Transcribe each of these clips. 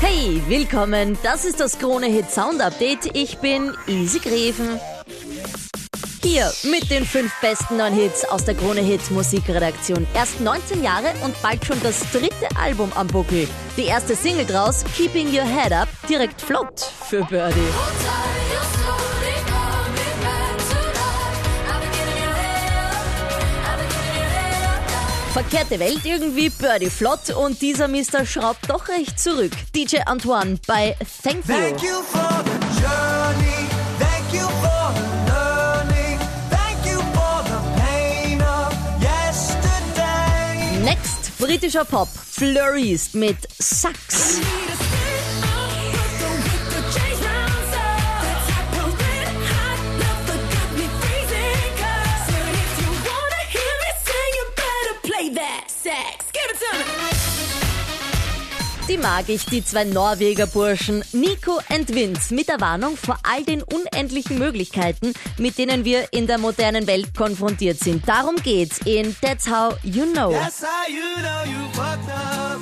Hey, willkommen. Das ist das Krone Hit Sound Update. Ich bin Easy Greven. Hier mit den fünf besten neuen Hits aus der Krone Hit Musikredaktion. Erst 19 Jahre und bald schon das dritte Album am Buckel. Die erste Single draus, Keeping Your Head Up, direkt flott für Birdie. Verkehrte Welt irgendwie, Birdie flott und dieser Mister schraubt doch recht zurück. DJ Antoine bei Thank You. Thank you for the journey. Thank you for the learning. Thank you for the pain of yesterday. Next, britischer Pop, Flurries mit Sax. Die mag ich, die zwei Norweger Burschen, Nico und Vince, mit der Warnung vor all den unendlichen Möglichkeiten, mit denen wir in der modernen Welt konfrontiert sind. Darum geht's in That's How You Know. That's how you know you fucked up.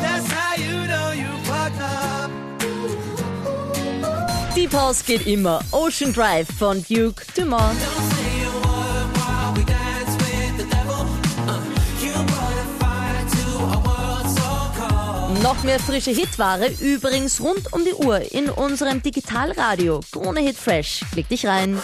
That's how you know you fucked up. Die Pause geht immer. Ocean Drive von Duke Dumont. Noch mehr frische Hitware, übrigens rund um die Uhr in unserem Digitalradio. Krone Hit Fresh. Klick dich rein.